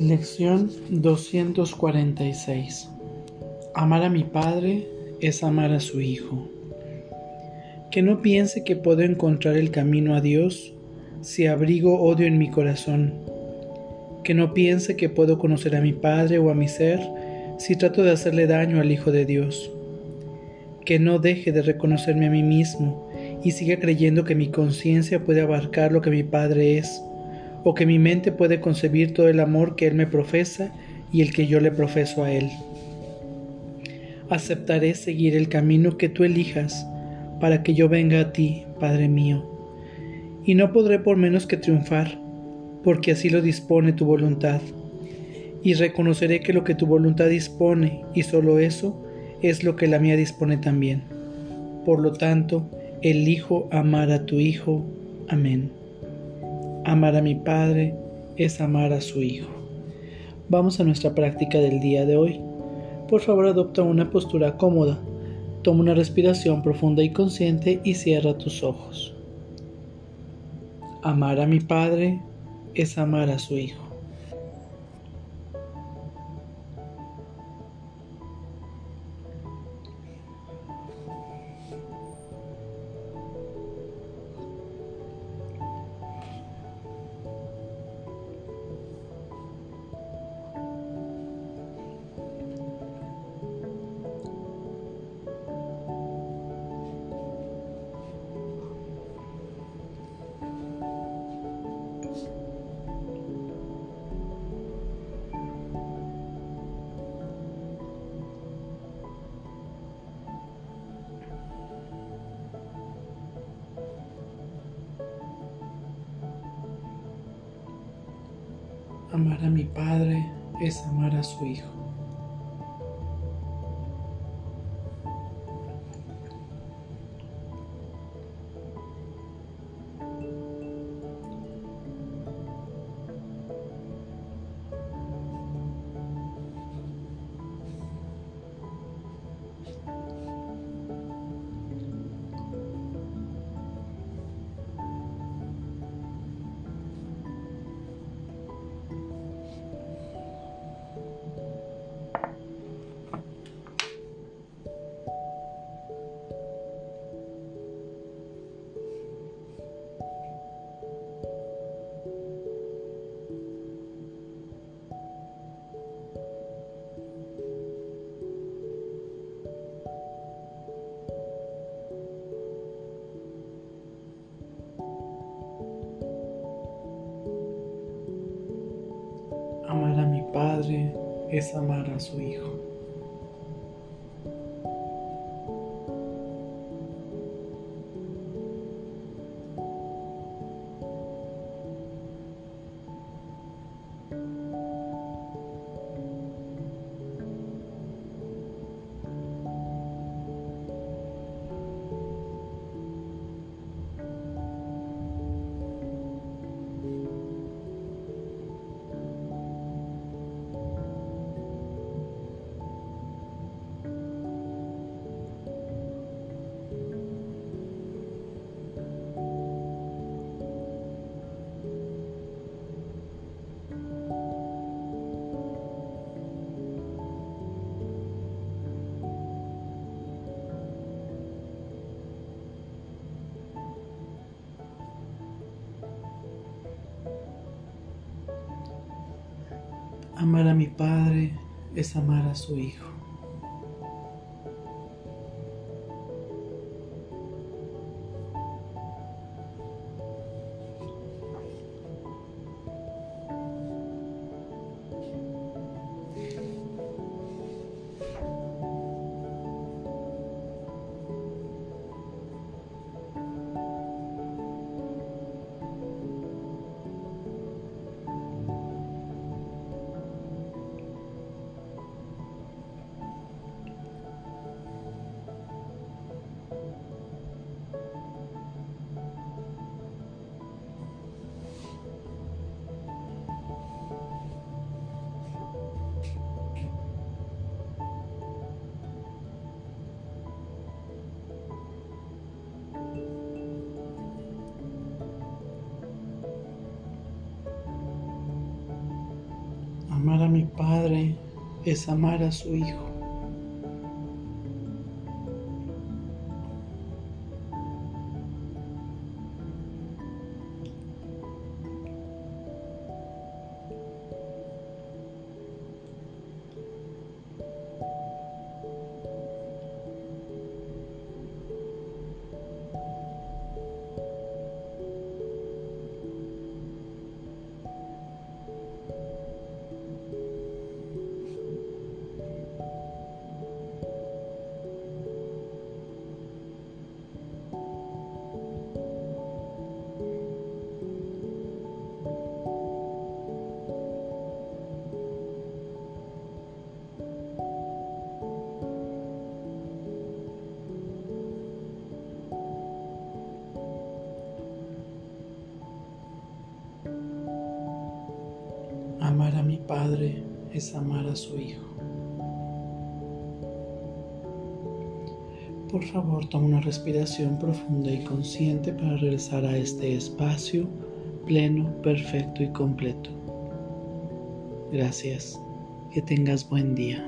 Lección 246 Amar a mi Padre es amar a su Hijo. Que no piense que puedo encontrar el camino a Dios si abrigo odio en mi corazón. Que no piense que puedo conocer a mi Padre o a mi ser si trato de hacerle daño al Hijo de Dios. Que no deje de reconocerme a mí mismo y siga creyendo que mi conciencia puede abarcar lo que mi Padre es o que mi mente puede concebir todo el amor que Él me profesa y el que yo le profeso a Él. Aceptaré seguir el camino que tú elijas para que yo venga a ti, Padre mío, y no podré por menos que triunfar, porque así lo dispone tu voluntad, y reconoceré que lo que tu voluntad dispone, y solo eso, es lo que la mía dispone también. Por lo tanto, elijo amar a tu Hijo. Amén. Amar a mi Padre es amar a su Hijo. Vamos a nuestra práctica del día de hoy. Por favor adopta una postura cómoda, toma una respiración profunda y consciente y cierra tus ojos. Amar a mi Padre es amar a su Hijo. Amar a mi Padre es amar a su Hijo. Padre es amar a su Hijo. Amar a mi Padre es amar a su Hijo. Amar a mi Padre es amar a su Hijo. Amar a mi Padre es amar a su Hijo. Por favor, toma una respiración profunda y consciente para regresar a este espacio pleno, perfecto y completo. Gracias. Que tengas buen día.